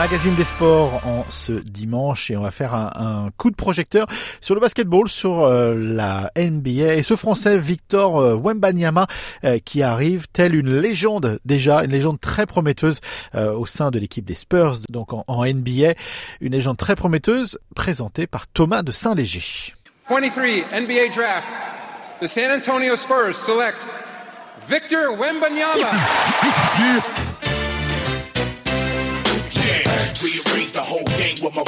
Magazine des sports en ce dimanche et on va faire un, coup de projecteur sur le basketball, sur euh, la NBA et ce français Victor euh, Wembanyama euh, qui arrive tel une légende déjà, une légende très prometteuse au sein de l'équipe des Spurs, donc en, en, NBA, une légende très prometteuse présentée par Thomas de Saint-Léger. 23 NBA draft. The San Antonio Spurs select Victor Wembanyama. C'est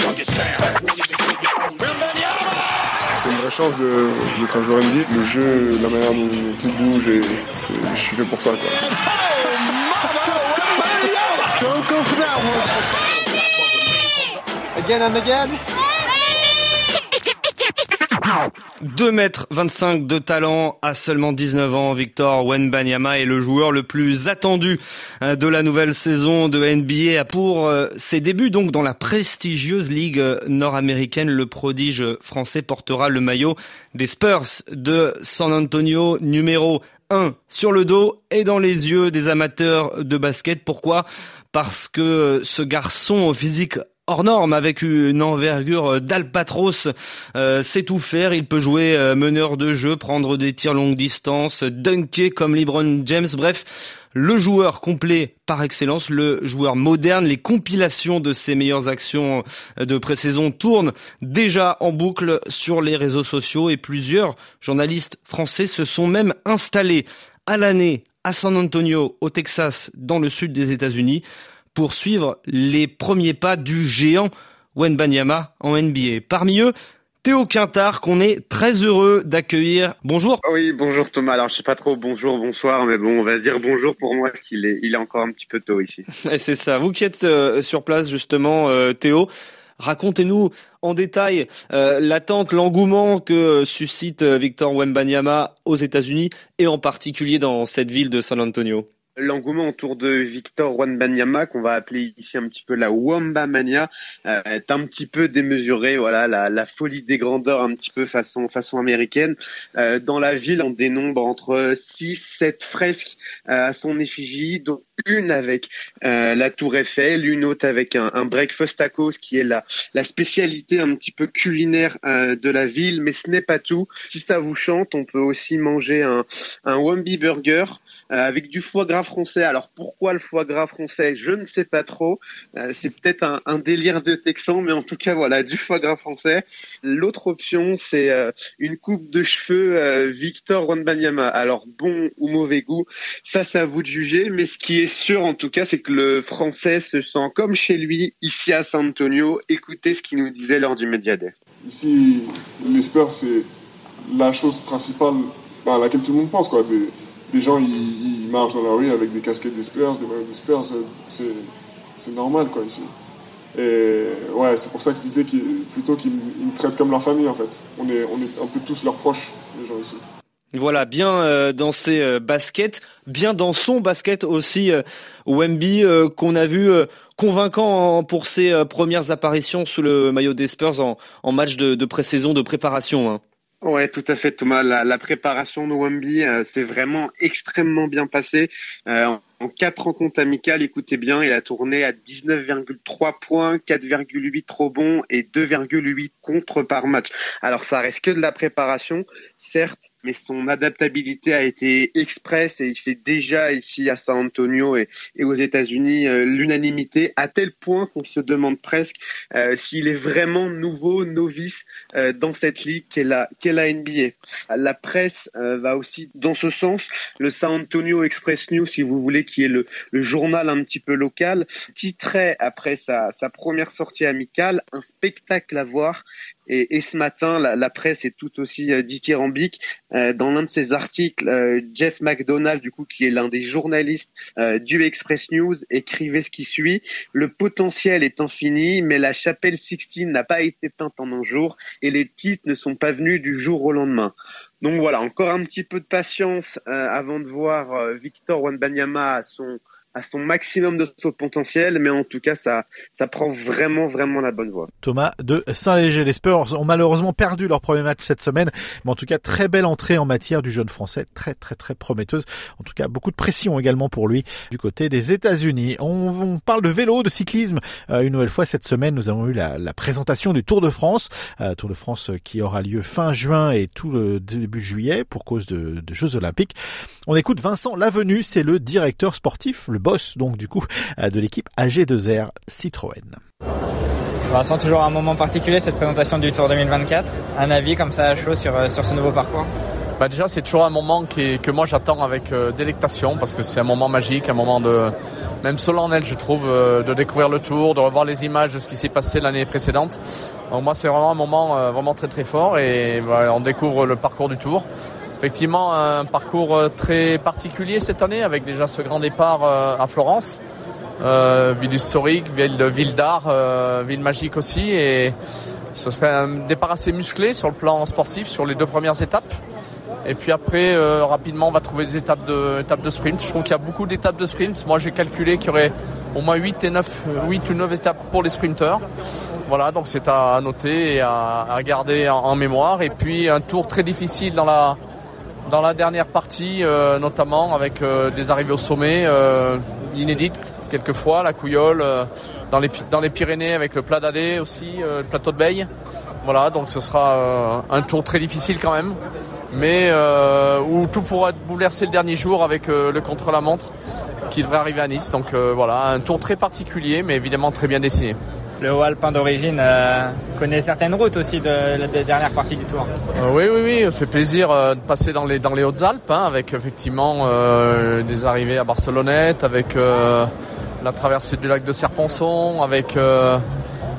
une vraie chance de, d'être un joueur NBA. Le jeu, la manière dont tout bouge, et c'est, je suis fait pour ça. Quoi. Again and again. 2 mètres 25 de talent à seulement 19 ans, Victor Wenbanyama est le joueur le plus attendu euh, de la nouvelle saison de NBA pour euh, ses débuts donc dans la prestigieuse ligue euh, nord-américaine. Le prodige français portera le maillot des Spurs de San Antonio numéro 1 sur le dos et dans les yeux des amateurs de basket. Pourquoi? Parce que ce garçon au physique hors norme avec une envergure d'albatros. Euh, sait tout faire, il peut jouer euh, meneur de jeu, prendre des tirs longue distance, dunker comme LeBron James, bref, le joueur complet par excellence, le joueur moderne. Les compilations de ses meilleures actions de pré-saison tournent déjà en boucle sur les réseaux sociaux et plusieurs journalistes français se sont même installés à l'année à San Antonio, au Texas, dans le sud des États-Unis pour suivre les premiers pas du géant Wenbanyama en NBA. Parmi eux, Théo Quintard, qu'on est très heureux d'accueillir. Bonjour. Oui, bonjour Thomas. Alors, je sais pas trop bonjour, bonsoir, mais bon, on va dire bonjour pour moi, parce qu'il est, il est encore un petit peu tôt ici. C'est ça. Vous qui êtes euh, sur place, justement, euh, Théo, racontez-nous en détail euh, l'attente, l'engouement que suscite Victor Wembanyama aux États-Unis et en particulier dans cette ville de San Antonio. L'engouement autour de Victor Wanbanyama, qu'on va appeler ici un petit peu la Wamba Mania, euh, est un petit peu démesuré. Voilà, la, folie des grandeurs un petit peu façon façon américaine. Euh, dans la ville, on dénombre entre 6 7 fresques euh, à son effigie, une avec euh, la Tour Eiffel, une autre avec un, un breakfast tacos qui est la, spécialité un petit peu culinaire euh, de la ville, mais ce n'est pas tout. Si ça vous chante, on peut aussi manger un, un Wambi Burger euh, avec du foie gras français. Alors pourquoi le foie gras français? Je ne sais pas trop. C'est peut-être un, un, délire de Texan, mais en tout cas voilà du foie gras français. L'autre option, c'est une coupe de cheveux Victor Wembanyama. Alors bon ou mauvais goût, ça c'est à vous de juger. Mais ce qui est sûr en tout cas, c'est que le français se sent comme chez lui ici à San Antonio. Écoutez ce qu'il nous disait lors du Media Day. Ici, les Spurs, c'est la chose principale à laquelle tout le monde pense. Quoi. Des les gens ils, marchent dans la rue avec des casquettes des Spurs, des maillots des Spurs, c'est normal quoi ici. Et ouais, c'est pour ça que je disais plutôt qu'ils me traitent comme leur famille en fait. On est, on est un peu tous leurs proches, les gens ici. Voilà, bien euh, dans ses euh, baskets, bien dans son basket aussi, euh, Wemby, qu'on a vu convaincant pour ses premières apparitions sous le maillot des Spurs en, en match de, pré-saison, de préparation. Hein. Ouais, tout à fait, Thomas. La, la préparation de Wemby euh, s'est vraiment extrêmement bien passée. Euh, en quatre rencontres amicales, écoutez bien, il a tourné à 19,3 points, 4,8 rebonds et 2,8 contre par match. Alors ça reste que de la préparation, certes, mais son adaptabilité a été express et il fait déjà ici à San Antonio et, aux États-Unis euh, l'unanimité à tel point qu'on se demande presque euh, s'il est vraiment nouveau, novice euh, dans cette ligue qu'est la, NBA. La presse va aussi dans ce sens. Le San Antonio Express News, si vous voulez, qui est le, journal un petit peu local, titrait après sa première sortie amicale un spectacle à voir Et, ce matin, la, presse est tout aussi euh, dithyrambique. Euh, dans l'un de ses articles, euh, Jeff McDonald, du coup, qui est l'un des journalistes du Express News, écrivait ce qui suit le potentiel est infini, mais la chapelle Sixtine n'a pas été peinte en un jour, et les titres ne sont pas venus du jour au lendemain. Donc voilà, encore un petit peu de patience avant de voir Victor Wanbanyama à son à son maximum de potentiel, mais en tout cas, ça, ça prend vraiment, vraiment la bonne voie. Thomas de Saint-Léger. Les Spurs ont malheureusement perdu leur premier match cette semaine, mais en tout cas, très belle entrée en matière du jeune français, très, très, très prometteuse. En tout cas, beaucoup de pression également pour lui du côté des États-Unis. On, parle de vélo, de cyclisme. Euh, une nouvelle fois cette semaine, nous avons eu la, la présentation du Tour de France, euh, Tour de France qui aura lieu fin juin et tout le début juillet pour cause de, de Jeux Olympiques. On écoute Vincent Lavenu, c'est le directeur sportif, boss donc du coup euh, de l'équipe AG2R Citroën. On sent toujours un moment particulier cette présentation du Tour 2024. Un avis comme ça à chaud sur, euh, sur ce nouveau parcours? Bah déjà c'est toujours un moment qui, que moi j'attends avec euh, délectation parce que c'est un moment magique, un moment de même solennel je trouve de découvrir le tour, de revoir les images de ce qui s'est passé l'année précédente. Donc moi c'est vraiment un moment vraiment très très fort et on découvre le parcours du tour effectivement un parcours euh, très particulier cette année avec déjà ce grand départ euh, à Florence. Euh, ville historique, ville, d'art, ville magique aussi. Et ça se fait un départ assez musclé sur le plan sportif sur les deux premières étapes. Et puis après, rapidement, on va trouver des étapes de, étapes de sprint. Je trouve qu'il y a beaucoup d'étapes de sprint. Moi, j'ai calculé qu'il y aurait au moins 8, et 9, 8 ou 9 étapes pour les sprinteurs. Voilà, donc c'est à noter et à, garder en, mémoire. Et puis un tour très difficile dans la, dans la dernière partie, euh, notamment avec euh, des arrivées au sommet euh, inédites quelquefois, la Couillole, dans, les, Pyrénées avec le plat d'Adé aussi, le plateau de Beille. Voilà, donc ce sera un tour très difficile quand même, mais où tout pourra être bouleversé le dernier jour avec le contre-la-montre qui devrait arriver à Nice. Donc voilà, un tour très particulier, mais évidemment très bien dessiné le haut alpin d'origine euh, connaît certaines routes aussi de, la dernière partie du tour. Euh, oui, oui, oui, fait plaisir euh, de passer dans les, dans les Hautes-Alpes, hein, avec effectivement des arrivées à Barcelonnette, avec la traversée du lac de Serponçon, avec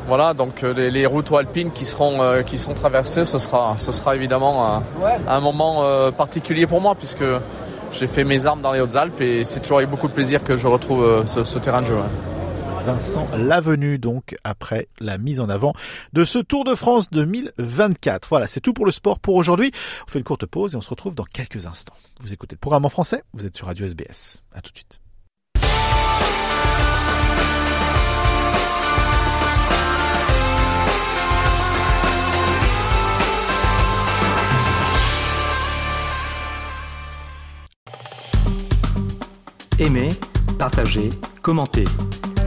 voilà, donc les, routes alpines qui seront, qui seront traversées, ce sera, ce sera évidemment un, moment particulier pour moi, puisque j'ai fait mes armes dans les Hautes-Alpes et c'est toujours avec beaucoup de plaisir que je retrouve ce, terrain de jeu. Vincent Lavenu, donc après la mise en avant de ce Tour de France 2024. Voilà, c'est tout pour le sport pour aujourd'hui. On fait une courte pause et on se retrouve dans quelques instants. Vous écoutez le programme en français, vous êtes sur Radio SBS. À tout de suite. Aimez, partagez, commentez.